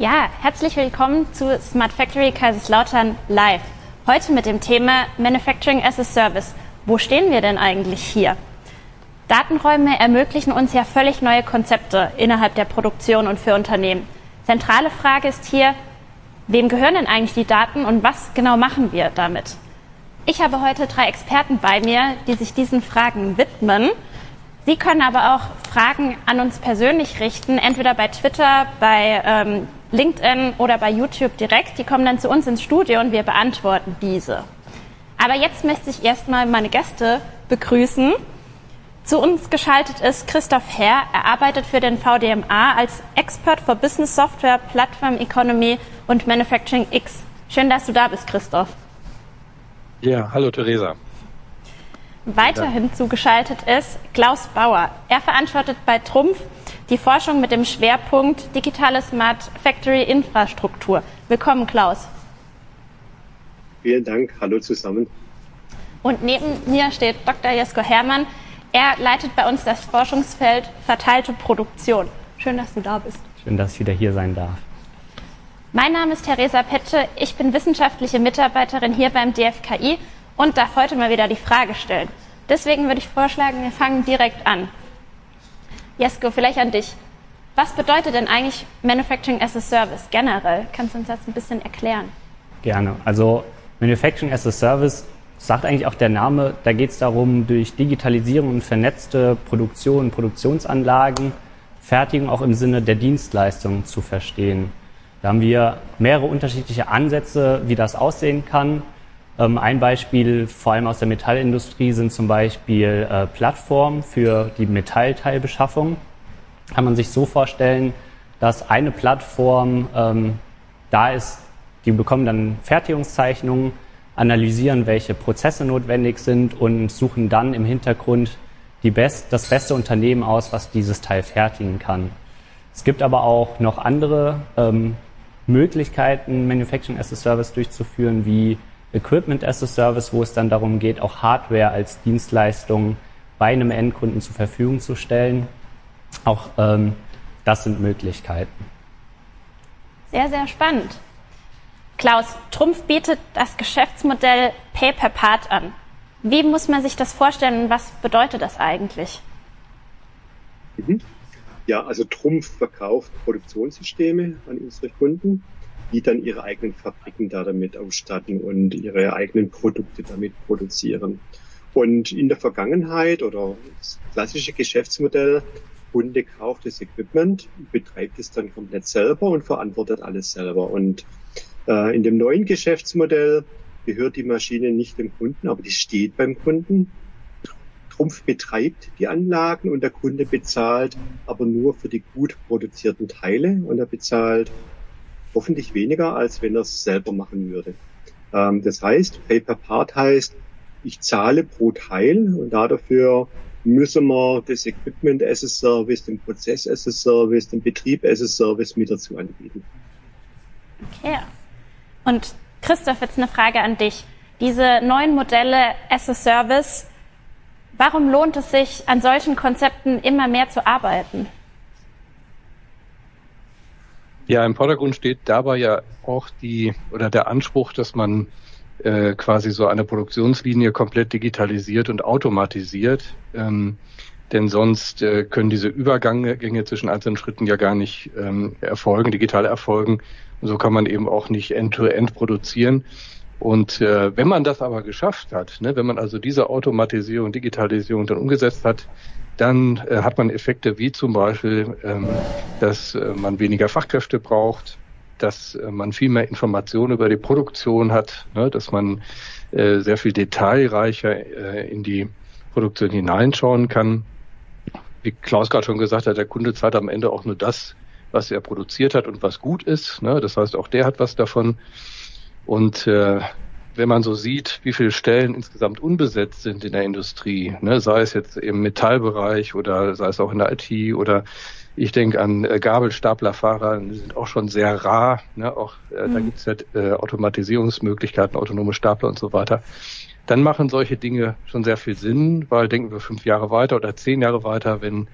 Ja, herzlich willkommen zu Smart Factory Kaiserslautern Live. Heute mit dem Thema Manufacturing as a Service. Wo stehen wir denn eigentlich hier? Datenräume ermöglichen uns ja völlig neue Konzepte innerhalb der Produktion und für Unternehmen. Zentrale Frage ist hier, wem gehören denn eigentlich die Daten und was genau machen wir damit? Ich habe heute drei Experten bei mir, die sich diesen Fragen widmen. Sie können aber auch Fragen an uns persönlich richten, entweder bei Twitter, bei ähm, LinkedIn oder bei YouTube direkt. Die kommen dann zu uns ins Studio und wir beantworten diese. Aber jetzt möchte ich erstmal meine Gäste begrüßen. Zu uns geschaltet ist Christoph Herr. Er arbeitet für den VDMA als Expert for Business Software, Platform Economy und Manufacturing X. Schön, dass du da bist, Christoph. Ja, hallo Theresa. Weiterhin zugeschaltet ist Klaus Bauer. Er verantwortet bei Trumpf die Forschung mit dem Schwerpunkt digitale Smart Factory Infrastruktur. Willkommen, Klaus. Vielen Dank. Hallo zusammen. Und neben mir steht Dr. Jesko Hermann. Er leitet bei uns das Forschungsfeld verteilte Produktion. Schön, dass du da bist. Schön, dass ich wieder hier sein darf. Mein Name ist Theresa Petsche. Ich bin wissenschaftliche Mitarbeiterin hier beim DFKI und darf heute mal wieder die Frage stellen. Deswegen würde ich vorschlagen, wir fangen direkt an. Jesko, vielleicht an dich. Was bedeutet denn eigentlich Manufacturing as a Service generell? Kannst du uns das ein bisschen erklären? Gerne. Also Manufacturing as a Service sagt eigentlich auch der Name, da geht es darum, durch Digitalisierung und vernetzte Produktion, Produktionsanlagen, Fertigung auch im Sinne der Dienstleistung zu verstehen. Da haben wir mehrere unterschiedliche Ansätze, wie das aussehen kann. Ähm, ein Beispiel, vor allem aus der Metallindustrie, sind zum Beispiel äh, Plattformen für die Metallteilbeschaffung. Kann man sich so vorstellen, dass eine Plattform ähm, da ist, die bekommen dann Fertigungszeichnungen, analysieren, welche Prozesse notwendig sind und suchen dann im Hintergrund die best, das beste Unternehmen aus, was dieses Teil fertigen kann. Es gibt aber auch noch andere ähm, Möglichkeiten, Manufacturing as a Service durchzuführen, wie Equipment as a Service, wo es dann darum geht, auch Hardware als Dienstleistung bei einem Endkunden zur Verfügung zu stellen. Auch ähm, das sind Möglichkeiten. Sehr, sehr spannend. Klaus, Trumpf bietet das Geschäftsmodell Pay per Part an. Wie muss man sich das vorstellen und was bedeutet das eigentlich? Mhm. Ja, also Trumpf verkauft Produktionssysteme an unsere Kunden die dann ihre eigenen Fabriken da damit ausstatten und ihre eigenen Produkte damit produzieren. Und in der Vergangenheit oder das klassische Geschäftsmodell, Kunde kauft das Equipment, betreibt es dann komplett selber und verantwortet alles selber. Und äh, in dem neuen Geschäftsmodell gehört die Maschine nicht dem Kunden, aber die steht beim Kunden. Trumpf betreibt die Anlagen und der Kunde bezahlt aber nur für die gut produzierten Teile und er bezahlt hoffentlich weniger, als wenn er es selber machen würde. Ähm, das heißt, Pay per Part heißt, ich zahle pro Teil und dafür müssen wir das Equipment as a Service, den Prozess as a Service, den Betrieb as a Service mit dazu anbieten. Okay. Und Christoph, jetzt eine Frage an dich. Diese neuen Modelle as a Service, warum lohnt es sich, an solchen Konzepten immer mehr zu arbeiten? Ja, im Vordergrund steht dabei ja auch die oder der Anspruch, dass man äh, quasi so eine Produktionslinie komplett digitalisiert und automatisiert. Ähm, denn sonst äh, können diese Übergänge zwischen einzelnen Schritten ja gar nicht ähm, erfolgen, digital erfolgen. Und so kann man eben auch nicht end-to-end -end produzieren. Und äh, wenn man das aber geschafft hat, ne, wenn man also diese Automatisierung, Digitalisierung dann umgesetzt hat, dann äh, hat man Effekte wie zum Beispiel, ähm, dass äh, man weniger Fachkräfte braucht, dass äh, man viel mehr Informationen über die Produktion hat, ne, dass man äh, sehr viel detailreicher äh, in die Produktion hineinschauen kann. Wie Klaus gerade schon gesagt hat, der Kunde zahlt am Ende auch nur das, was er produziert hat und was gut ist. Ne? Das heißt, auch der hat was davon. Und äh, wenn man so sieht, wie viele Stellen insgesamt unbesetzt sind in der Industrie, ne, sei es jetzt im Metallbereich oder sei es auch in der IT oder ich denke an äh, Gabelstaplerfahrer, die sind auch schon sehr rar. Ne, auch äh, mhm. da gibt es ja äh, Automatisierungsmöglichkeiten, autonome Stapler und so weiter. Dann machen solche Dinge schon sehr viel Sinn, weil denken wir fünf Jahre weiter oder zehn Jahre weiter, wenn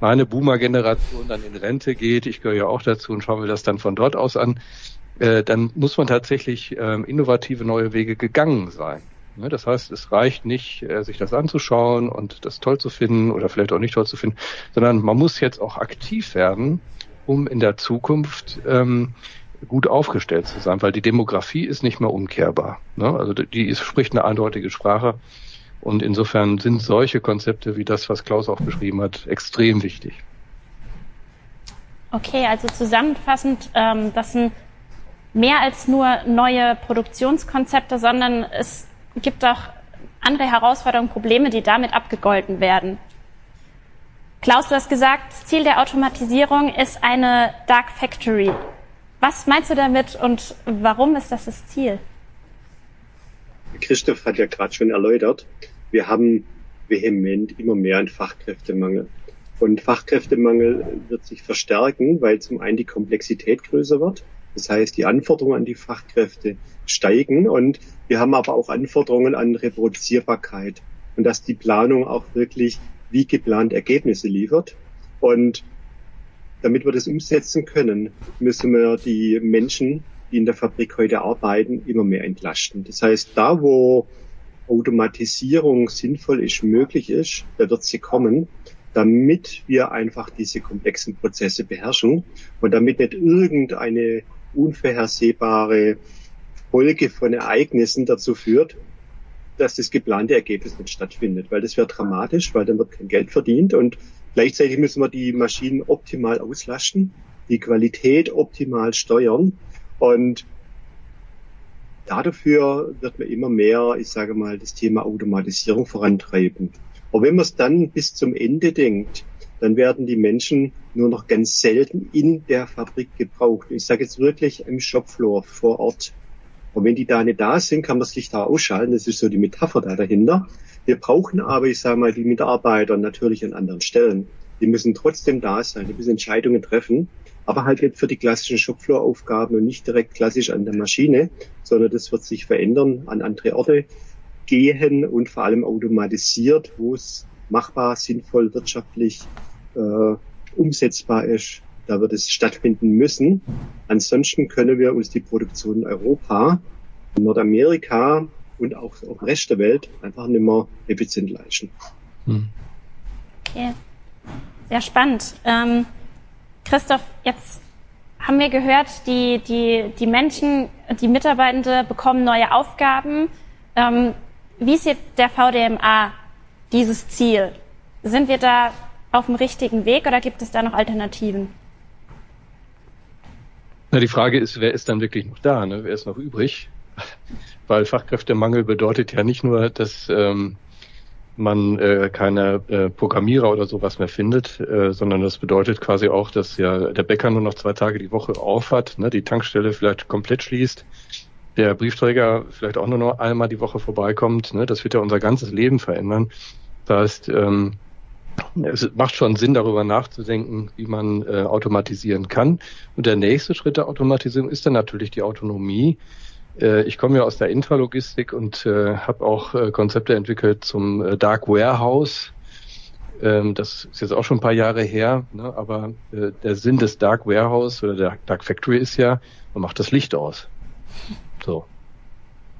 meine Boomer-Generation dann in Rente geht, ich gehöre ja auch dazu und schauen wir das dann von dort aus an, äh, dann muss man tatsächlich ähm, innovative neue Wege gegangen sein. Ne, das heißt, es reicht nicht, äh, sich das anzuschauen und das toll zu finden oder vielleicht auch nicht toll zu finden, sondern man muss jetzt auch aktiv werden, um in der Zukunft ähm, gut aufgestellt zu sein, weil die Demografie ist nicht mehr umkehrbar. Ne? Also die spricht eine eindeutige Sprache. Und insofern sind solche Konzepte wie das, was Klaus auch beschrieben hat, extrem wichtig. Okay, also zusammenfassend, ähm, das sind mehr als nur neue Produktionskonzepte, sondern es gibt auch andere Herausforderungen, Probleme, die damit abgegolten werden. Klaus, du hast gesagt, das Ziel der Automatisierung ist eine Dark Factory. Was meinst du damit und warum ist das das Ziel? Christoph hat ja gerade schon erläutert, wir haben vehement immer mehr einen Fachkräftemangel. Und Fachkräftemangel wird sich verstärken, weil zum einen die Komplexität größer wird. Das heißt, die Anforderungen an die Fachkräfte steigen und wir haben aber auch Anforderungen an Reproduzierbarkeit und dass die Planung auch wirklich wie geplant Ergebnisse liefert. Und damit wir das umsetzen können, müssen wir die Menschen, die in der Fabrik heute arbeiten, immer mehr entlasten. Das heißt, da wo Automatisierung sinnvoll ist, möglich ist, da wird sie kommen, damit wir einfach diese komplexen Prozesse beherrschen und damit nicht irgendeine unvorhersehbare Folge von Ereignissen dazu führt, dass das geplante Ergebnis nicht stattfindet, weil das wäre dramatisch, weil dann wird kein Geld verdient und gleichzeitig müssen wir die Maschinen optimal auslasten, die Qualität optimal steuern und dafür wird man immer mehr, ich sage mal, das Thema Automatisierung vorantreiben. Aber wenn man es dann bis zum Ende denkt, dann werden die Menschen nur noch ganz selten in der Fabrik gebraucht. Ich sage jetzt wirklich im Shopfloor vor Ort. Und wenn die da nicht da sind, kann man sich da ausschalten. Das ist so die Metapher da dahinter. Wir brauchen aber, ich sage mal, die Mitarbeiter natürlich an anderen Stellen. Die müssen trotzdem da sein, die müssen Entscheidungen treffen, aber halt nicht für die klassischen Shopfloor-Aufgaben und nicht direkt klassisch an der Maschine, sondern das wird sich verändern, an andere Orte gehen und vor allem automatisiert, wo es machbar, sinnvoll, wirtschaftlich äh, umsetzbar ist. Da wird es stattfinden müssen. Ansonsten können wir uns die Produktion in Europa, in Nordamerika und auch im Rest der Welt einfach nicht mehr effizient leisten. Hm. Okay, sehr spannend. Ähm, Christoph, jetzt haben wir gehört, die, die, die Menschen, die Mitarbeitende bekommen neue Aufgaben. Ähm, wie sieht der VDMA dieses Ziel? Sind wir da auf dem richtigen Weg oder gibt es da noch Alternativen? Na, die Frage ist, wer ist dann wirklich noch da? Ne? Wer ist noch übrig? Weil Fachkräftemangel bedeutet ja nicht nur, dass ähm, man äh, keine äh, Programmierer oder sowas mehr findet, äh, sondern das bedeutet quasi auch, dass ja der Bäcker nur noch zwei Tage die Woche auf hat, ne, die Tankstelle vielleicht komplett schließt, der Briefträger vielleicht auch nur noch einmal die Woche vorbeikommt. Ne, das wird ja unser ganzes Leben verändern. Das heißt, ähm, es macht schon Sinn, darüber nachzudenken, wie man äh, automatisieren kann. Und der nächste Schritt der Automatisierung ist dann natürlich die Autonomie. Äh, ich komme ja aus der Intralogistik und äh, habe auch äh, Konzepte entwickelt zum äh, Dark Warehouse. Ähm, das ist jetzt auch schon ein paar Jahre her, ne? aber äh, der Sinn des Dark Warehouse oder der Dark Factory ist ja, man macht das Licht aus. So,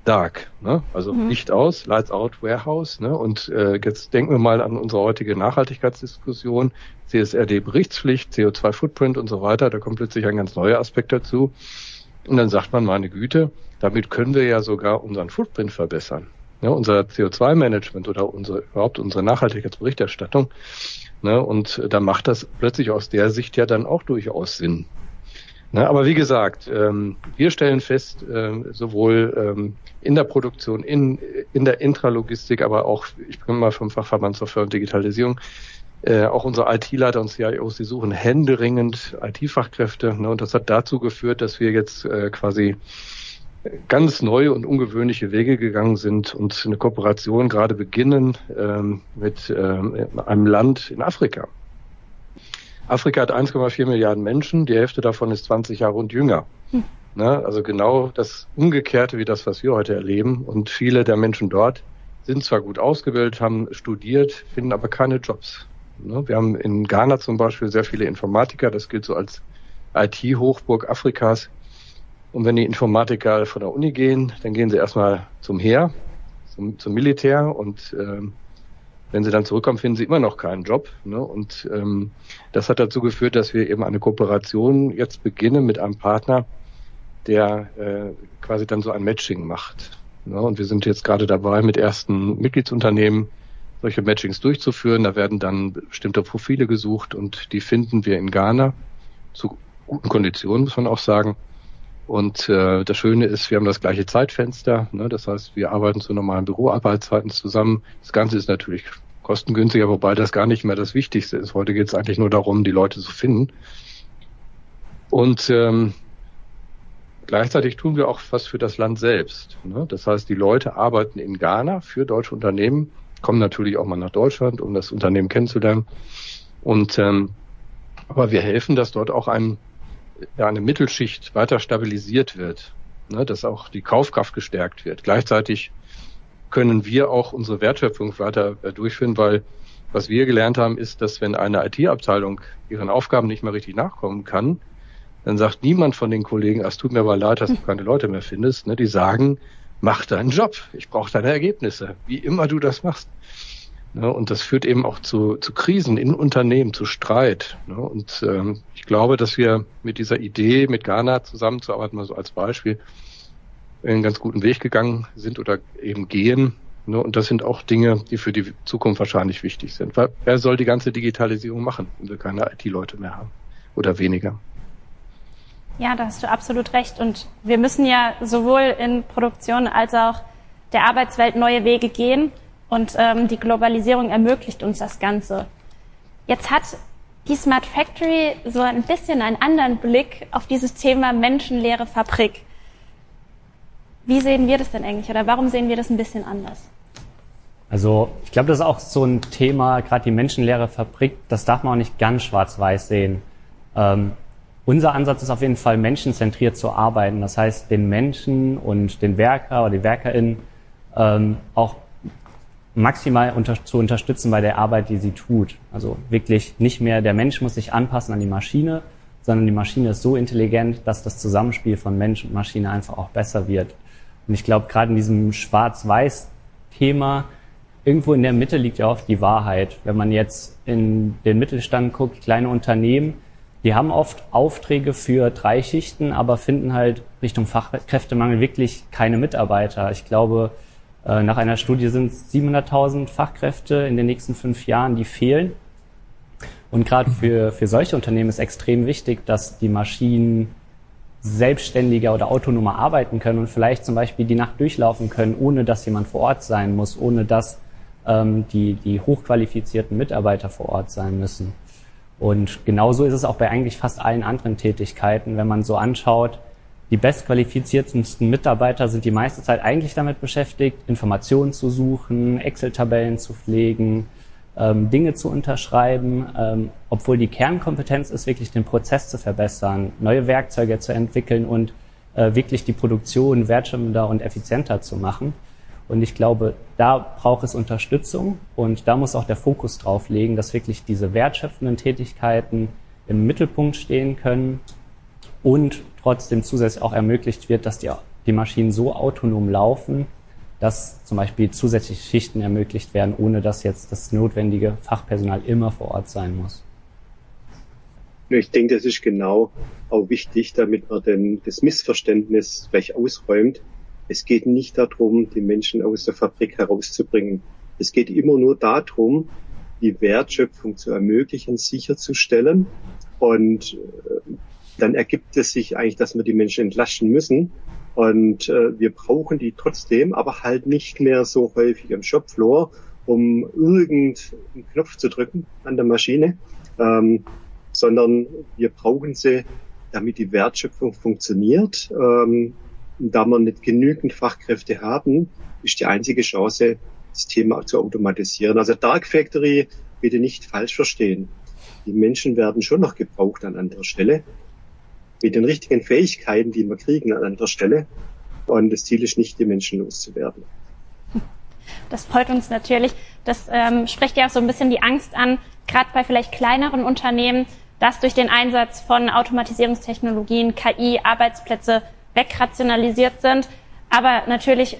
dark, ne? also mhm. Licht aus, Lights out, Warehouse. Ne? Und äh, jetzt denken wir mal an unsere heutige Nachhaltigkeitsdiskussion, CSRD-Berichtspflicht, CO2-Footprint und so weiter. Da kommt plötzlich ein ganz neuer Aspekt dazu. Und dann sagt man, meine Güte, damit können wir ja sogar unseren Footprint verbessern. Ja, unser CO2-Management oder unsere, überhaupt unsere Nachhaltigkeitsberichterstattung. Ne, und da macht das plötzlich aus der Sicht ja dann auch durchaus Sinn. Ne, aber wie gesagt, ähm, wir stellen fest, ähm, sowohl ähm, in der Produktion, in, in der Intralogistik, aber auch, ich bin mal vom Fachverband Software und Digitalisierung, äh, auch unsere IT-Leiter und CIOs, die suchen händeringend IT-Fachkräfte. Ne, und das hat dazu geführt, dass wir jetzt äh, quasi ganz neue und ungewöhnliche Wege gegangen sind und eine Kooperation gerade beginnen ähm, mit ähm, einem Land in Afrika. Afrika hat 1,4 Milliarden Menschen, die Hälfte davon ist 20 Jahre und jünger. Hm. Ne? Also genau das Umgekehrte wie das, was wir heute erleben. Und viele der Menschen dort sind zwar gut ausgebildet, haben studiert, finden aber keine Jobs. Ne? Wir haben in Ghana zum Beispiel sehr viele Informatiker, das gilt so als IT-Hochburg Afrikas. Und wenn die Informatiker von der Uni gehen, dann gehen sie erstmal zum Heer, zum, zum Militär und ähm, wenn sie dann zurückkommen, finden sie immer noch keinen Job. Ne? Und ähm, das hat dazu geführt, dass wir eben eine Kooperation jetzt beginnen mit einem Partner, der äh, quasi dann so ein Matching macht. Ne? Und wir sind jetzt gerade dabei, mit ersten Mitgliedsunternehmen solche Matchings durchzuführen. Da werden dann bestimmte Profile gesucht und die finden wir in Ghana zu guten Konditionen, muss man auch sagen. Und äh, das Schöne ist, wir haben das gleiche Zeitfenster. Ne? Das heißt, wir arbeiten zu normalen Büroarbeitszeiten zusammen. Das Ganze ist natürlich kostengünstiger, wobei das gar nicht mehr das Wichtigste ist. Heute geht es eigentlich nur darum, die Leute zu finden. Und ähm, gleichzeitig tun wir auch was für das Land selbst. Ne? Das heißt, die Leute arbeiten in Ghana für deutsche Unternehmen, kommen natürlich auch mal nach Deutschland, um das Unternehmen kennenzulernen. Und ähm, aber wir helfen, dass dort auch ein ja, eine Mittelschicht weiter stabilisiert wird, ne, dass auch die Kaufkraft gestärkt wird. Gleichzeitig können wir auch unsere Wertschöpfung weiter äh, durchführen, weil was wir gelernt haben, ist, dass wenn eine IT-Abteilung ihren Aufgaben nicht mehr richtig nachkommen kann, dann sagt niemand von den Kollegen, es tut mir aber leid, dass du keine Leute mehr findest. Ne, die sagen, mach deinen Job, ich brauche deine Ergebnisse, wie immer du das machst. Ne, und das führt eben auch zu, zu Krisen in Unternehmen, zu Streit. Ne, und ähm, ich glaube, dass wir mit dieser Idee, mit Ghana zusammenzuarbeiten, mal so als Beispiel, einen ganz guten Weg gegangen sind oder eben gehen. Ne, und das sind auch Dinge, die für die Zukunft wahrscheinlich wichtig sind. Weil wer soll die ganze Digitalisierung machen, wenn wir keine IT-Leute mehr haben oder weniger? Ja, da hast du absolut recht. Und wir müssen ja sowohl in Produktion als auch der Arbeitswelt neue Wege gehen. Und ähm, die Globalisierung ermöglicht uns das Ganze. Jetzt hat die Smart Factory so ein bisschen einen anderen Blick auf dieses Thema menschenleere Fabrik. Wie sehen wir das denn eigentlich oder warum sehen wir das ein bisschen anders? Also ich glaube, das ist auch so ein Thema, gerade die menschenleere Fabrik, das darf man auch nicht ganz schwarz-weiß sehen. Ähm, unser Ansatz ist auf jeden Fall, menschenzentriert zu arbeiten. Das heißt, den Menschen und den Werker oder die WerkerInnen ähm, auch maximal unter, zu unterstützen bei der Arbeit, die sie tut. Also wirklich nicht mehr der Mensch muss sich anpassen an die Maschine, sondern die Maschine ist so intelligent, dass das Zusammenspiel von Mensch und Maschine einfach auch besser wird. Und ich glaube, gerade in diesem Schwarz-Weiß-Thema, irgendwo in der Mitte liegt ja oft die Wahrheit. Wenn man jetzt in den Mittelstand guckt, kleine Unternehmen, die haben oft Aufträge für drei Schichten, aber finden halt Richtung Fachkräftemangel wirklich keine Mitarbeiter. Ich glaube, nach einer Studie sind es 700.000 Fachkräfte in den nächsten fünf Jahren, die fehlen. Und gerade für, für solche Unternehmen ist extrem wichtig, dass die Maschinen selbstständiger oder autonomer arbeiten können und vielleicht zum Beispiel die Nacht durchlaufen können, ohne dass jemand vor Ort sein muss, ohne dass ähm, die, die hochqualifizierten Mitarbeiter vor Ort sein müssen. Und genauso ist es auch bei eigentlich fast allen anderen Tätigkeiten, wenn man so anschaut, die bestqualifiziertesten Mitarbeiter sind die meiste Zeit eigentlich damit beschäftigt, Informationen zu suchen, Excel-Tabellen zu pflegen, ähm, Dinge zu unterschreiben, ähm, obwohl die Kernkompetenz ist, wirklich den Prozess zu verbessern, neue Werkzeuge zu entwickeln und äh, wirklich die Produktion wertschöpfender und effizienter zu machen. Und ich glaube, da braucht es Unterstützung und da muss auch der Fokus drauf legen, dass wirklich diese wertschöpfenden Tätigkeiten im Mittelpunkt stehen können und trotzdem zusätzlich auch ermöglicht wird, dass die, die Maschinen so autonom laufen, dass zum Beispiel zusätzliche Schichten ermöglicht werden, ohne dass jetzt das notwendige Fachpersonal immer vor Ort sein muss. Ich denke, das ist genau auch wichtig, damit man denn das Missverständnis gleich ausräumt. Es geht nicht darum, die Menschen aus der Fabrik herauszubringen. Es geht immer nur darum, die Wertschöpfung zu ermöglichen, sicherzustellen und äh, dann ergibt es sich eigentlich, dass wir die Menschen entlasten müssen. Und äh, wir brauchen die trotzdem, aber halt nicht mehr so häufig am Shopfloor, um irgendeinen Knopf zu drücken an der Maschine, ähm, sondern wir brauchen sie, damit die Wertschöpfung funktioniert. Ähm, da wir nicht genügend Fachkräfte haben, ist die einzige Chance, das Thema zu automatisieren. Also Dark Factory bitte nicht falsch verstehen. Die Menschen werden schon noch gebraucht an anderer Stelle, mit den richtigen Fähigkeiten, die wir kriegen an anderer Stelle. Und das Ziel ist nicht, die Menschen loszuwerden. Das freut uns natürlich. Das ähm, spricht ja auch so ein bisschen die Angst an, gerade bei vielleicht kleineren Unternehmen, dass durch den Einsatz von Automatisierungstechnologien, KI, Arbeitsplätze wegrationalisiert sind. Aber natürlich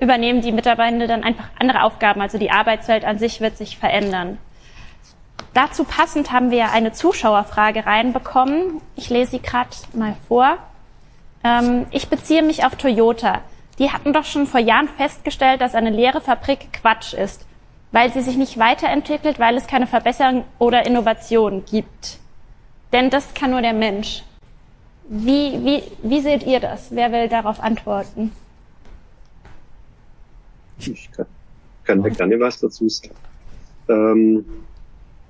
übernehmen die Mitarbeitenden dann einfach andere Aufgaben. Also die Arbeitswelt an sich wird sich verändern. Dazu passend haben wir eine Zuschauerfrage reinbekommen. Ich lese sie gerade mal vor. Ähm, ich beziehe mich auf Toyota. Die hatten doch schon vor Jahren festgestellt, dass eine leere Fabrik Quatsch ist, weil sie sich nicht weiterentwickelt, weil es keine Verbesserung oder Innovation gibt. Denn das kann nur der Mensch. Wie, wie, wie seht ihr das? Wer will darauf antworten? Ich kann, kann gerne was dazu sagen. Ähm,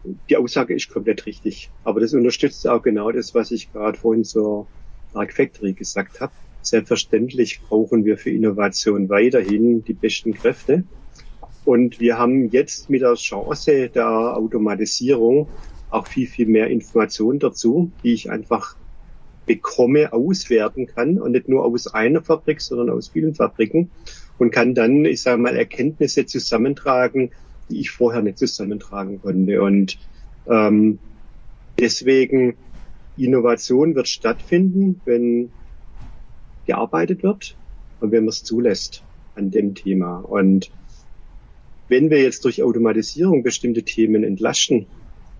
die Aussage ist komplett richtig. Aber das unterstützt auch genau das, was ich gerade vorhin zur Dark Factory gesagt habe. Selbstverständlich brauchen wir für Innovation weiterhin die besten Kräfte. Und wir haben jetzt mit der Chance der Automatisierung auch viel, viel mehr Informationen dazu, die ich einfach bekomme, auswerten kann und nicht nur aus einer Fabrik, sondern aus vielen Fabriken und kann dann, ich sage mal, Erkenntnisse zusammentragen, die ich vorher nicht zusammentragen konnte. Und ähm, deswegen Innovation wird stattfinden, wenn gearbeitet wird und wenn man es zulässt an dem Thema. Und wenn wir jetzt durch Automatisierung bestimmte Themen entlasten,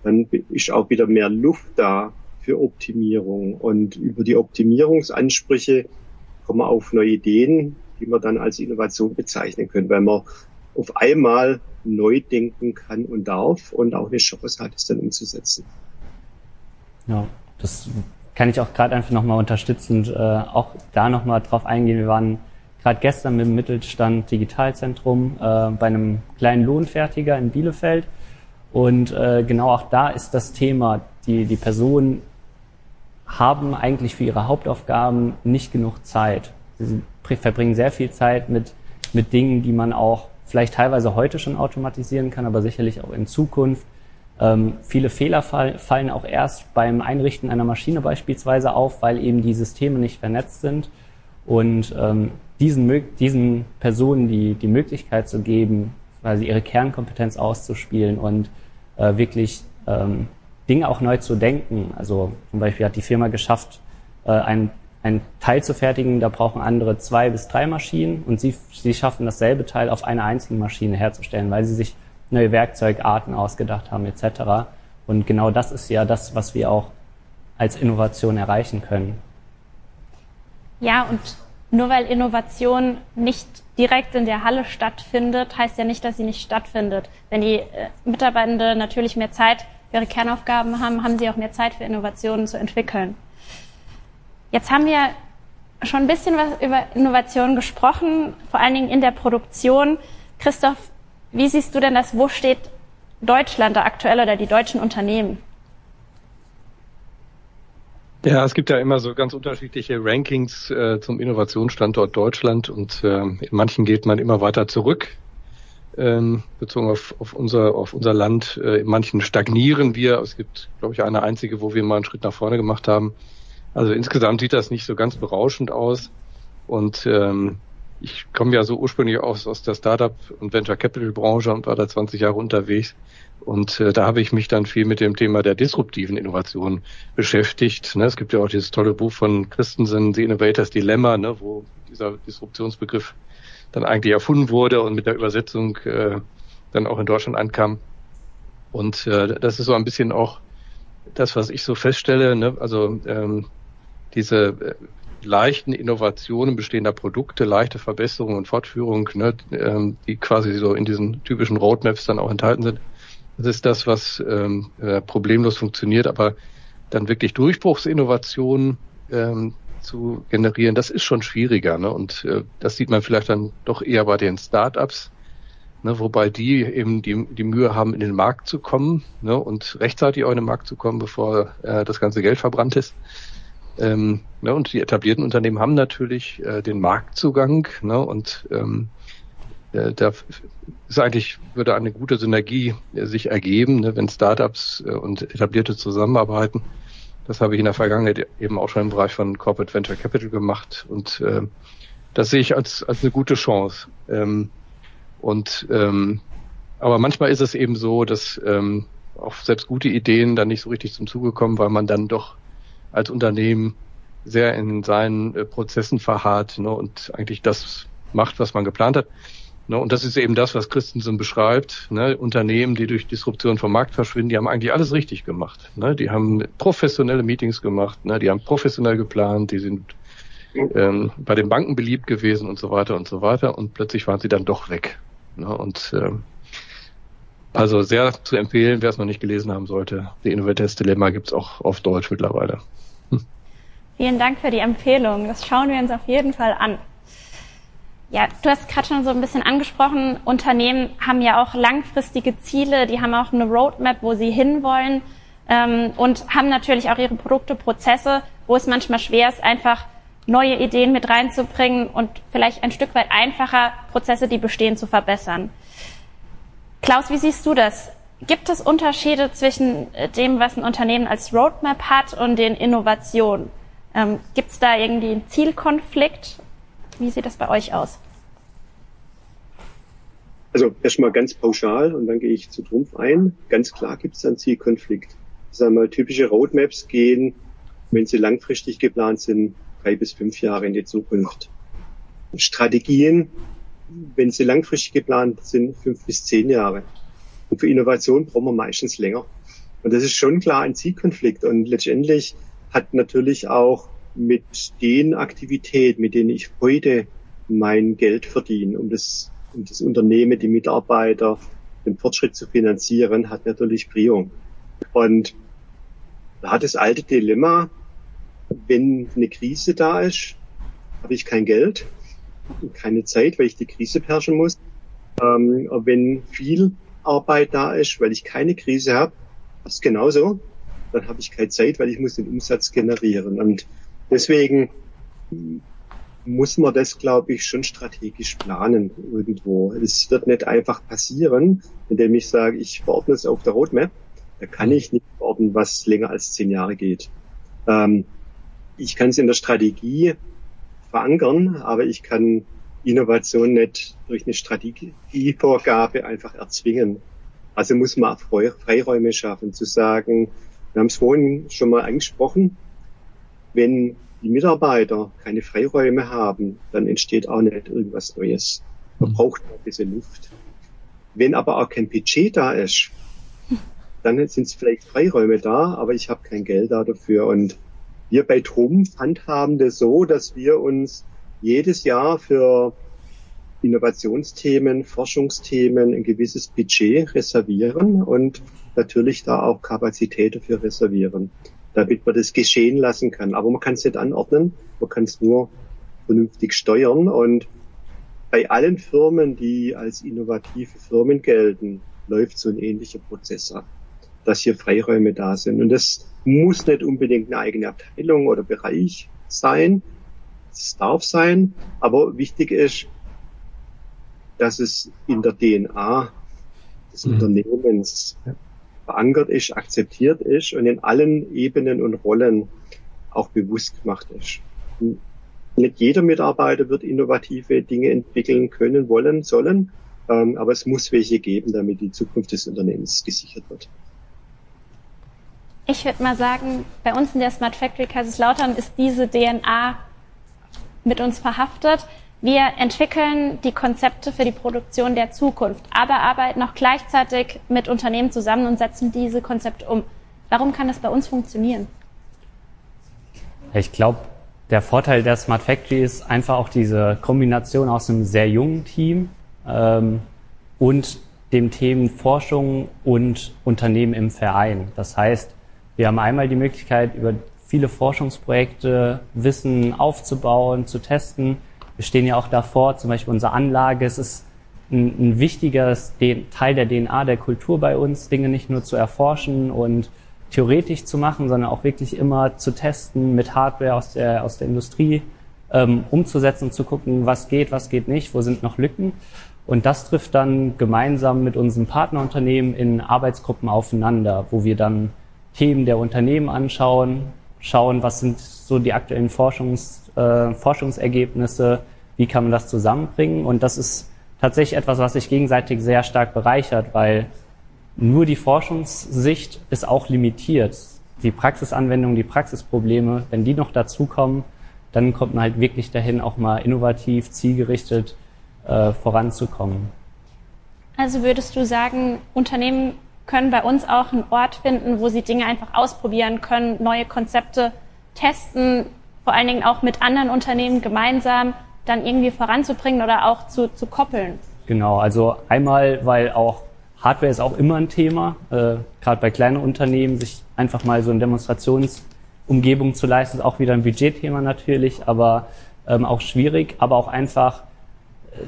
dann ist auch wieder mehr Luft da für Optimierung. Und über die Optimierungsansprüche kommen wir auf neue Ideen, die man dann als Innovation bezeichnen können, weil man auf einmal neu denken kann und darf und auch eine Chance hat, es dann umzusetzen. Ja, das kann ich auch gerade einfach nochmal unterstützend äh, auch da nochmal drauf eingehen. Wir waren gerade gestern mit dem Mittelstand Digitalzentrum äh, bei einem kleinen Lohnfertiger in Bielefeld und äh, genau auch da ist das Thema, die, die Personen haben eigentlich für ihre Hauptaufgaben nicht genug Zeit. Sie verbringen sehr viel Zeit mit, mit Dingen, die man auch vielleicht teilweise heute schon automatisieren kann, aber sicherlich auch in Zukunft. Ähm, viele Fehler fall, fallen auch erst beim Einrichten einer Maschine beispielsweise auf, weil eben die Systeme nicht vernetzt sind. Und ähm, diesen, diesen Personen die, die Möglichkeit zu geben, quasi ihre Kernkompetenz auszuspielen und äh, wirklich ähm, Dinge auch neu zu denken. Also zum Beispiel hat die Firma geschafft, äh, ein ein Teil zu fertigen, da brauchen andere zwei bis drei Maschinen und sie, sie schaffen dasselbe Teil auf einer einzigen Maschine herzustellen, weil sie sich neue Werkzeugarten ausgedacht haben etc. Und genau das ist ja das, was wir auch als Innovation erreichen können. Ja, und nur weil Innovation nicht direkt in der Halle stattfindet, heißt ja nicht, dass sie nicht stattfindet. Wenn die äh, Mitarbeitenden natürlich mehr Zeit für ihre Kernaufgaben haben, haben sie auch mehr Zeit für Innovationen zu entwickeln. Jetzt haben wir schon ein bisschen was über Innovation gesprochen, vor allen Dingen in der Produktion. Christoph, wie siehst du denn das? Wo steht Deutschland da aktuell oder die deutschen Unternehmen? Ja, es gibt ja immer so ganz unterschiedliche Rankings äh, zum Innovationsstandort Deutschland und äh, in manchen geht man immer weiter zurück, ähm, bezogen auf, auf, unser, auf unser Land. Äh, in manchen stagnieren wir. Es gibt, glaube ich, eine einzige, wo wir mal einen Schritt nach vorne gemacht haben. Also insgesamt sieht das nicht so ganz berauschend aus. Und ähm, ich komme ja so ursprünglich aus, aus der Startup- und Venture Capital-Branche und war da 20 Jahre unterwegs. Und äh, da habe ich mich dann viel mit dem Thema der disruptiven Innovation beschäftigt. Ne? Es gibt ja auch dieses tolle Buch von Christensen, The Innovators Dilemma, ne? wo dieser Disruptionsbegriff dann eigentlich erfunden wurde und mit der Übersetzung äh, dann auch in Deutschland ankam. Und äh, das ist so ein bisschen auch das, was ich so feststelle. Ne? Also ähm, diese äh, leichten Innovationen bestehender Produkte, leichte Verbesserungen und Fortführung, ne, ähm, die quasi so in diesen typischen Roadmaps dann auch enthalten sind. Das ist das, was ähm, äh, problemlos funktioniert, aber dann wirklich Durchbruchsinnovationen ähm, zu generieren, das ist schon schwieriger. Ne? Und äh, das sieht man vielleicht dann doch eher bei den Startups, ne? wobei die eben die, die Mühe haben, in den Markt zu kommen ne? und rechtzeitig auch in den Markt zu kommen, bevor äh, das ganze Geld verbrannt ist. Ähm, ne, und die etablierten Unternehmen haben natürlich äh, den Marktzugang ne, und ähm, äh, da ist eigentlich, würde eine gute Synergie äh, sich ergeben, ne, wenn Startups äh, und etablierte zusammenarbeiten. Das habe ich in der Vergangenheit eben auch schon im Bereich von Corporate Venture Capital gemacht und äh, das sehe ich als, als eine gute Chance. Ähm, Und ähm, aber manchmal ist es eben so, dass ähm, auch selbst gute Ideen dann nicht so richtig zum Zuge kommen, weil man dann doch als Unternehmen sehr in seinen äh, Prozessen verharrt ne, und eigentlich das macht, was man geplant hat. Ne, und das ist eben das, was Christensen beschreibt. Ne, Unternehmen, die durch Disruption vom Markt verschwinden, die haben eigentlich alles richtig gemacht. Ne, die haben professionelle Meetings gemacht, ne, die haben professionell geplant, die sind ähm, bei den Banken beliebt gewesen und so weiter und so weiter. Und plötzlich waren sie dann doch weg. Ne, und ähm, also sehr zu empfehlen, wer es noch nicht gelesen haben sollte. The Innovators Dilemma gibt's auch auf Deutsch mittlerweile. Hm. Vielen Dank für die Empfehlung. Das schauen wir uns auf jeden Fall an. Ja, du hast gerade schon so ein bisschen angesprochen, Unternehmen haben ja auch langfristige Ziele, die haben auch eine Roadmap, wo sie hinwollen ähm, und haben natürlich auch ihre Produkte, Prozesse, wo es manchmal schwer ist, einfach neue Ideen mit reinzubringen und vielleicht ein Stück weit einfacher Prozesse, die bestehen, zu verbessern. Klaus, wie siehst du das? Gibt es Unterschiede zwischen äh, dem, was ein Unternehmen als Roadmap hat und den Innovationen? Ähm, Gibt es da irgendwie einen Zielkonflikt? Wie sieht das bei euch aus? Also erstmal ganz pauschal und dann gehe ich zu Trumpf ein. Ganz klar gibt es einen Zielkonflikt. Sagen wir, typische Roadmaps gehen, wenn sie langfristig geplant sind, drei bis fünf Jahre in die Zukunft. Strategien wenn sie langfristig geplant sind, fünf bis zehn Jahre. Und für Innovation brauchen wir meistens länger. Und das ist schon klar ein Zielkonflikt. Und letztendlich hat natürlich auch mit den Aktivitäten, mit denen ich heute mein Geld verdiene, um das, um das Unternehmen, die Mitarbeiter, den Fortschritt zu finanzieren, hat natürlich Prio. Und da hat das alte Dilemma, wenn eine Krise da ist, habe ich kein Geld keine Zeit, weil ich die Krise beherrschen muss. Ähm, wenn viel Arbeit da ist, weil ich keine Krise habe, ist genauso. Dann habe ich keine Zeit, weil ich muss den Umsatz generieren. Und deswegen muss man das, glaube ich, schon strategisch planen irgendwo. Es wird nicht einfach passieren, indem ich sage, ich verordne es auf der Roadmap. Da kann ich nicht verordnen, was länger als zehn Jahre geht. Ähm, ich kann es in der Strategie verankern, aber ich kann Innovation nicht durch eine Strategievorgabe einfach erzwingen. Also muss man Freiräume schaffen, zu sagen, wir haben es vorhin schon mal angesprochen, wenn die Mitarbeiter keine Freiräume haben, dann entsteht auch nicht irgendwas Neues. Man mhm. braucht ein bisschen Luft. Wenn aber auch kein Budget da ist, dann sind es vielleicht Freiräume da, aber ich habe kein Geld da dafür. Und wir bei Trumpf handhaben das so, dass wir uns jedes Jahr für Innovationsthemen, Forschungsthemen ein gewisses Budget reservieren und natürlich da auch Kapazitäten für reservieren, damit man das geschehen lassen kann. Aber man kann es nicht anordnen, man kann es nur vernünftig steuern und bei allen Firmen, die als innovative Firmen gelten, läuft so ein ähnlicher Prozess ab, dass hier Freiräume da sind. Und das muss nicht unbedingt eine eigene Abteilung oder Bereich sein. Es darf sein, aber wichtig ist, dass es in der DNA des mhm. Unternehmens verankert ist, akzeptiert ist und in allen Ebenen und Rollen auch bewusst gemacht ist. Nicht jeder Mitarbeiter wird innovative Dinge entwickeln können, wollen, sollen, ähm, aber es muss welche geben, damit die Zukunft des Unternehmens gesichert wird. Ich würde mal sagen, bei uns in der Smart Factory Kaiserslautern ist diese DNA mit uns verhaftet. Wir entwickeln die Konzepte für die Produktion der Zukunft, aber arbeiten auch gleichzeitig mit Unternehmen zusammen und setzen diese Konzepte um. Warum kann das bei uns funktionieren? Ich glaube, der Vorteil der Smart Factory ist einfach auch diese Kombination aus einem sehr jungen Team ähm, und dem Themen Forschung und Unternehmen im Verein. Das heißt, wir haben einmal die Möglichkeit, über viele Forschungsprojekte Wissen aufzubauen, zu testen. Wir stehen ja auch davor, zum Beispiel unsere Anlage. Es ist ein, ein wichtiger Teil der DNA der Kultur bei uns, Dinge nicht nur zu erforschen und theoretisch zu machen, sondern auch wirklich immer zu testen, mit Hardware aus der, aus der Industrie ähm, umzusetzen und zu gucken, was geht, was geht nicht, wo sind noch Lücken. Und das trifft dann gemeinsam mit unseren Partnerunternehmen in Arbeitsgruppen aufeinander, wo wir dann Themen der Unternehmen anschauen, schauen, was sind so die aktuellen Forschungs, äh, Forschungsergebnisse, wie kann man das zusammenbringen. Und das ist tatsächlich etwas, was sich gegenseitig sehr stark bereichert, weil nur die Forschungssicht ist auch limitiert. Die Praxisanwendung, die Praxisprobleme, wenn die noch dazukommen, dann kommt man halt wirklich dahin, auch mal innovativ, zielgerichtet äh, voranzukommen. Also würdest du sagen, Unternehmen können bei uns auch einen Ort finden, wo sie Dinge einfach ausprobieren können, neue Konzepte testen, vor allen Dingen auch mit anderen Unternehmen gemeinsam dann irgendwie voranzubringen oder auch zu, zu koppeln. Genau, also einmal, weil auch Hardware ist auch immer ein Thema, äh, gerade bei kleinen Unternehmen, sich einfach mal so eine Demonstrationsumgebung zu leisten, ist auch wieder ein Budgetthema natürlich, aber ähm, auch schwierig, aber auch einfach äh,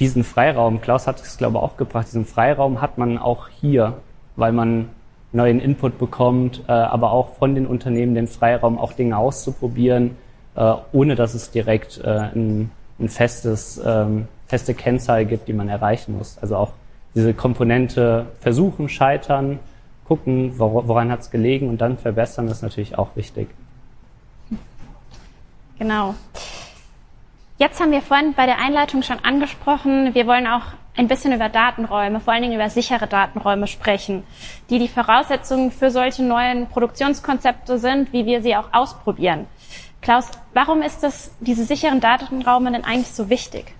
diesen Freiraum, Klaus hat es glaube ich auch gebracht, diesen Freiraum hat man auch hier, weil man neuen Input bekommt, äh, aber auch von den Unternehmen den Freiraum, auch Dinge auszuprobieren, äh, ohne dass es direkt äh, ein, ein festes, ähm, feste Kennzahl gibt, die man erreichen muss. Also auch diese Komponente versuchen, scheitern, gucken, woran hat es gelegen und dann verbessern, ist natürlich auch wichtig. Genau. Jetzt haben wir vorhin bei der Einleitung schon angesprochen, wir wollen auch ein bisschen über Datenräume, vor allen Dingen über sichere Datenräume sprechen, die die Voraussetzungen für solche neuen Produktionskonzepte sind, wie wir sie auch ausprobieren. Klaus, warum ist das, diese sicheren Datenräume denn eigentlich so wichtig?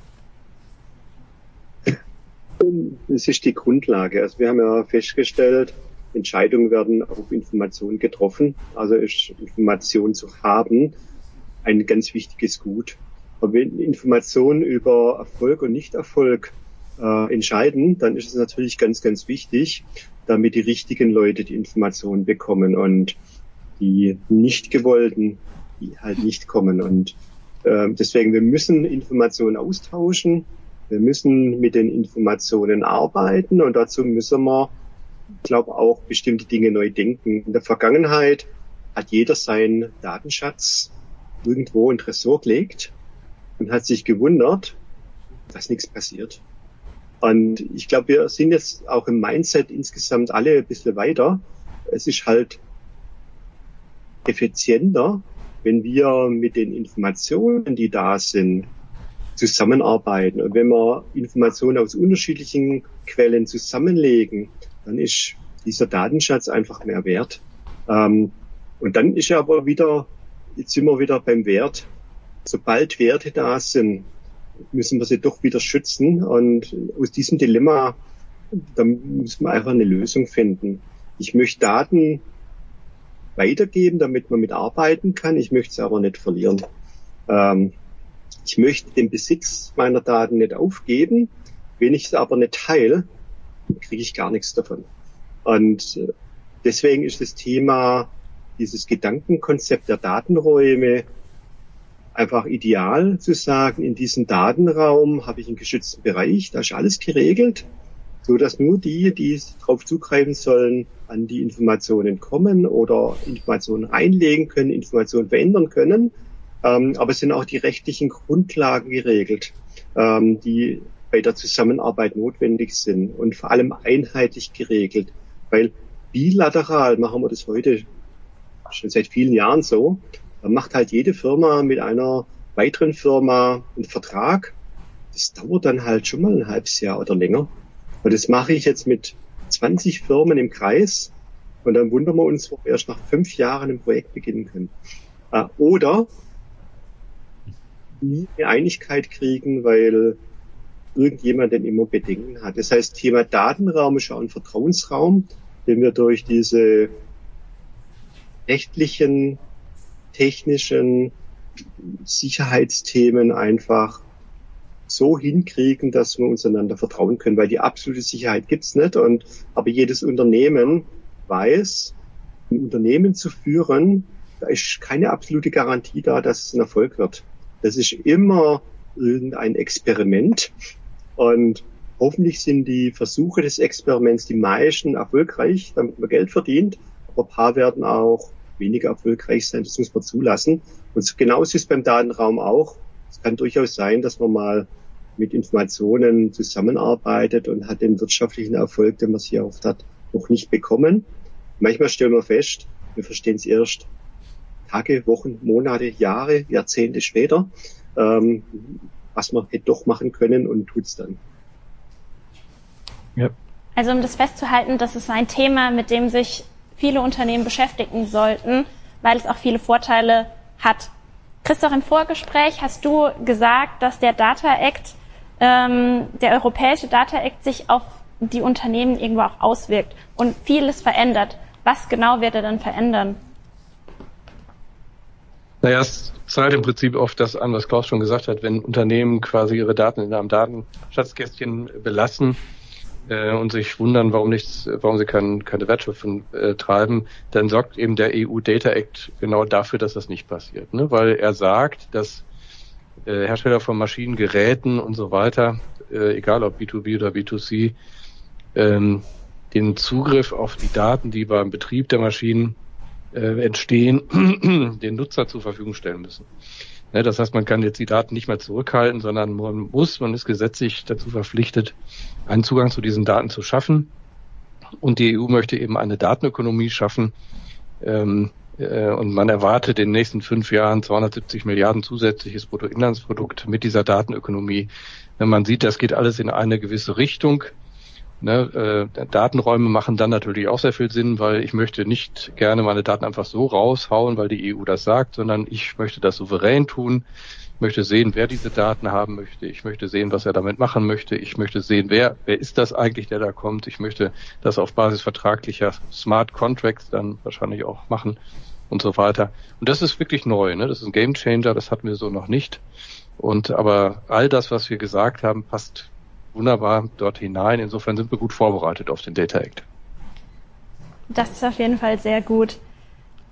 Es ist die Grundlage. Also wir haben ja festgestellt, Entscheidungen werden auf Information getroffen. Also ist Information zu haben ein ganz wichtiges Gut. Wenn Informationen über Erfolg und Nichterfolg äh, entscheiden, dann ist es natürlich ganz, ganz wichtig, damit die richtigen Leute die Informationen bekommen und die nicht gewollten die halt nicht kommen. Und äh, deswegen, wir müssen Informationen austauschen, wir müssen mit den Informationen arbeiten und dazu müssen wir, glaube, auch bestimmte Dinge neu denken. In der Vergangenheit hat jeder seinen Datenschatz irgendwo in Tresor gelegt und hat sich gewundert, dass nichts passiert. Und ich glaube, wir sind jetzt auch im Mindset insgesamt alle ein bisschen weiter. Es ist halt effizienter, wenn wir mit den Informationen, die da sind, zusammenarbeiten und wenn wir Informationen aus unterschiedlichen Quellen zusammenlegen, dann ist dieser Datenschatz einfach mehr wert. Ähm, und dann ist er aber wieder, jetzt sind wir wieder beim Wert. Sobald Werte da sind, müssen wir sie doch wieder schützen. Und aus diesem Dilemma, da müssen wir einfach eine Lösung finden. Ich möchte Daten weitergeben, damit man mitarbeiten kann. Ich möchte sie aber nicht verlieren. Ähm, ich möchte den Besitz meiner Daten nicht aufgeben. Wenn ich sie aber nicht teile, kriege ich gar nichts davon. Und äh, deswegen ist das Thema, dieses Gedankenkonzept der Datenräume einfach ideal zu sagen, in diesem Datenraum habe ich einen geschützten Bereich, da ist alles geregelt so dass nur die, die darauf zugreifen sollen, an die Informationen kommen oder Informationen einlegen können, Informationen verändern können. Ähm, aber es sind auch die rechtlichen Grundlagen geregelt, ähm, die bei der Zusammenarbeit notwendig sind und vor allem einheitlich geregelt. Weil bilateral machen wir das heute schon seit vielen Jahren so. Macht halt jede Firma mit einer weiteren Firma einen Vertrag. Das dauert dann halt schon mal ein halbes Jahr oder länger. Und das mache ich jetzt mit 20 Firmen im Kreis. Und dann wundern wir uns, wo wir erst nach fünf Jahren ein Projekt beginnen können. Äh, oder nie eine Einigkeit kriegen, weil irgendjemand denn immer Bedenken hat. Das heißt, Thema Datenraum ist auch ein Vertrauensraum, den wir durch diese rechtlichen, technischen Sicherheitsthemen einfach so hinkriegen, dass wir uns einander vertrauen können, weil die absolute Sicherheit gibt's nicht. Und aber jedes Unternehmen weiß, ein Unternehmen zu führen, da ist keine absolute Garantie da, dass es ein Erfolg wird. Das ist immer irgendein Experiment. Und hoffentlich sind die Versuche des Experiments die meisten erfolgreich, damit man Geld verdient. Aber ein paar werden auch weniger erfolgreich sein. Das muss man zulassen. Und genauso ist es beim Datenraum auch. Es kann durchaus sein, dass man mal mit Informationen zusammenarbeitet und hat den wirtschaftlichen Erfolg, den man sich erhofft hat, noch nicht bekommen. Manchmal stellen wir fest, wir verstehen es erst Tage, Wochen, Monate, Jahre, Jahrzehnte später, ähm, was man hätte doch machen können und tut's dann. Ja. Also um das festzuhalten, das ist ein Thema, mit dem sich viele Unternehmen beschäftigen sollten, weil es auch viele Vorteile hat. Christoph, im Vorgespräch hast du gesagt, dass der Data Act, ähm, der europäische Data Act sich auf die Unternehmen irgendwo auch auswirkt und vieles verändert. Was genau wird er dann verändern? Naja, es zahlt im Prinzip oft das an, was Klaus schon gesagt hat, wenn Unternehmen quasi ihre Daten in einem Datenschatzkästchen belassen, äh, und sich wundern, warum nichts, warum sie kein, keine Wertschöpfung äh, treiben, dann sorgt eben der EU Data Act genau dafür, dass das nicht passiert. Ne? Weil er sagt, dass äh, Hersteller von Maschinen, Geräten und so weiter, äh, egal ob B2B oder B2C, ähm, den Zugriff auf die Daten, die beim Betrieb der Maschinen äh, entstehen, den Nutzer zur Verfügung stellen müssen. Ne, das heißt, man kann jetzt die Daten nicht mehr zurückhalten, sondern man muss, man ist gesetzlich dazu verpflichtet, einen Zugang zu diesen Daten zu schaffen. Und die EU möchte eben eine Datenökonomie schaffen. Ähm, äh, und man erwartet in den nächsten fünf Jahren 270 Milliarden zusätzliches Bruttoinlandsprodukt mit dieser Datenökonomie. Wenn man sieht, das geht alles in eine gewisse Richtung. Ne, äh, Datenräume machen dann natürlich auch sehr viel Sinn, weil ich möchte nicht gerne meine Daten einfach so raushauen, weil die EU das sagt, sondern ich möchte das souverän tun. Möchte sehen, wer diese Daten haben möchte. Ich möchte sehen, was er damit machen möchte. Ich möchte sehen, wer, wer ist das eigentlich, der da kommt. Ich möchte das auf Basis vertraglicher Smart Contracts dann wahrscheinlich auch machen und so weiter. Und das ist wirklich neu. Ne? Das ist ein Game Changer. Das hatten wir so noch nicht. Und aber all das, was wir gesagt haben, passt wunderbar dort hinein. Insofern sind wir gut vorbereitet auf den Data Act. Das ist auf jeden Fall sehr gut.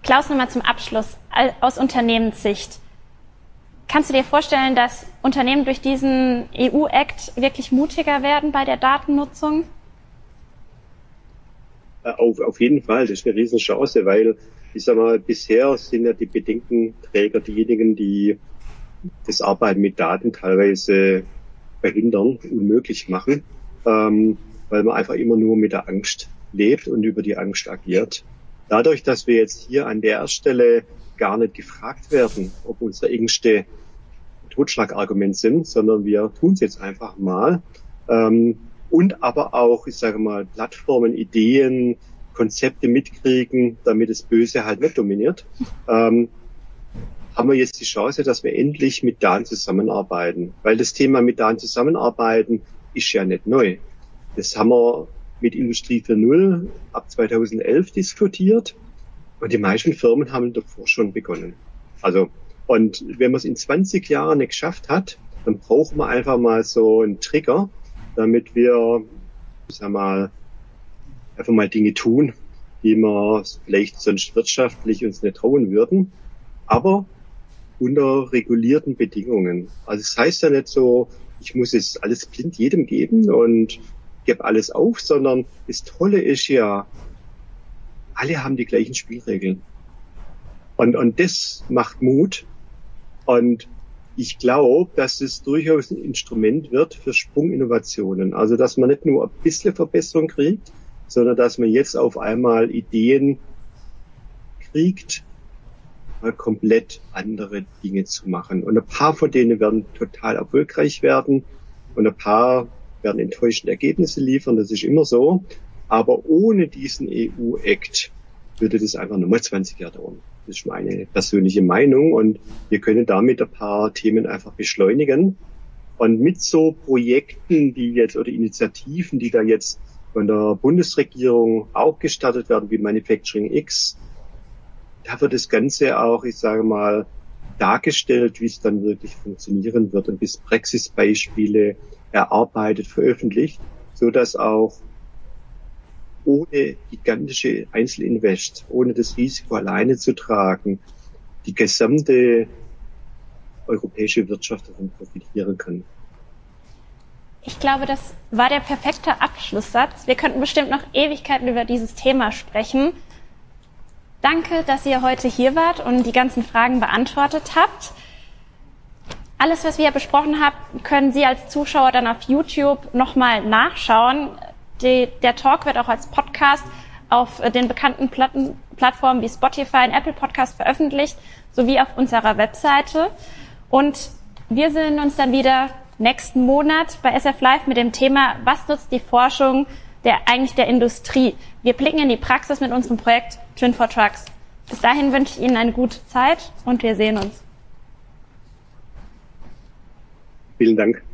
Klaus, nochmal zum Abschluss. Aus Unternehmenssicht. Kannst du dir vorstellen, dass Unternehmen durch diesen EU-Act wirklich mutiger werden bei der Datennutzung? Äh, auf, auf jeden Fall, das ist eine Riesenchance, weil ich sag mal, bisher sind ja die Bedenkenträger diejenigen, die das Arbeiten mit Daten teilweise verhindern, unmöglich machen, ähm, weil man einfach immer nur mit der Angst lebt und über die Angst agiert. Dadurch, dass wir jetzt hier an der Stelle gar nicht gefragt werden, ob unsere Ängste Totschlagargument sind, sondern wir tun es jetzt einfach mal. Ähm, und aber auch, ich sage mal, Plattformen, Ideen, Konzepte mitkriegen, damit das Böse halt nicht dominiert. Ähm, haben wir jetzt die Chance, dass wir endlich mit Daten zusammenarbeiten. Weil das Thema mit Daten zusammenarbeiten ist ja nicht neu. Das haben wir mit Industrie 4.0 ab 2011 diskutiert und die meisten Firmen haben davor schon begonnen. Also, und wenn man es in 20 Jahren nicht geschafft hat, dann braucht man einfach mal so einen Trigger, damit wir, sag mal, einfach mal Dinge tun, die wir vielleicht sonst wirtschaftlich uns nicht trauen würden. Aber unter regulierten Bedingungen. Also es das heißt ja nicht so, ich muss es alles blind jedem geben und gebe alles auf, sondern das Tolle ist ja, alle haben die gleichen Spielregeln. Und, und das macht Mut. Und ich glaube, dass es durchaus ein Instrument wird für Sprunginnovationen. Also, dass man nicht nur ein bisschen Verbesserung kriegt, sondern dass man jetzt auf einmal Ideen kriegt, komplett andere Dinge zu machen. Und ein paar von denen werden total erfolgreich werden und ein paar werden enttäuschende Ergebnisse liefern. Das ist immer so. Aber ohne diesen EU-Act würde das einfach nochmal 20 Jahre dauern. Das ist meine persönliche Meinung und wir können damit ein paar Themen einfach beschleunigen. Und mit so Projekten, die jetzt oder Initiativen, die da jetzt von der Bundesregierung auch gestartet werden, wie Manufacturing X, da wird das Ganze auch, ich sage mal, dargestellt, wie es dann wirklich funktionieren wird und bis Praxisbeispiele erarbeitet, veröffentlicht, so dass auch ohne gigantische Einzelinvest, ohne das Risiko alleine zu tragen, die gesamte europäische Wirtschaft davon profitieren kann. Ich glaube, das war der perfekte Abschlusssatz. Wir könnten bestimmt noch Ewigkeiten über dieses Thema sprechen. Danke, dass ihr heute hier wart und die ganzen Fragen beantwortet habt. Alles, was wir besprochen haben, können Sie als Zuschauer dann auf YouTube nochmal nachschauen. Die, der Talk wird auch als Podcast auf den bekannten Platten, Plattformen wie Spotify und Apple Podcast veröffentlicht, sowie auf unserer Webseite. Und wir sehen uns dann wieder nächsten Monat bei SF Live mit dem Thema, was nutzt die Forschung der eigentlich der Industrie? Wir blicken in die Praxis mit unserem Projekt Twin for Trucks. Bis dahin wünsche ich Ihnen eine gute Zeit und wir sehen uns. Vielen Dank.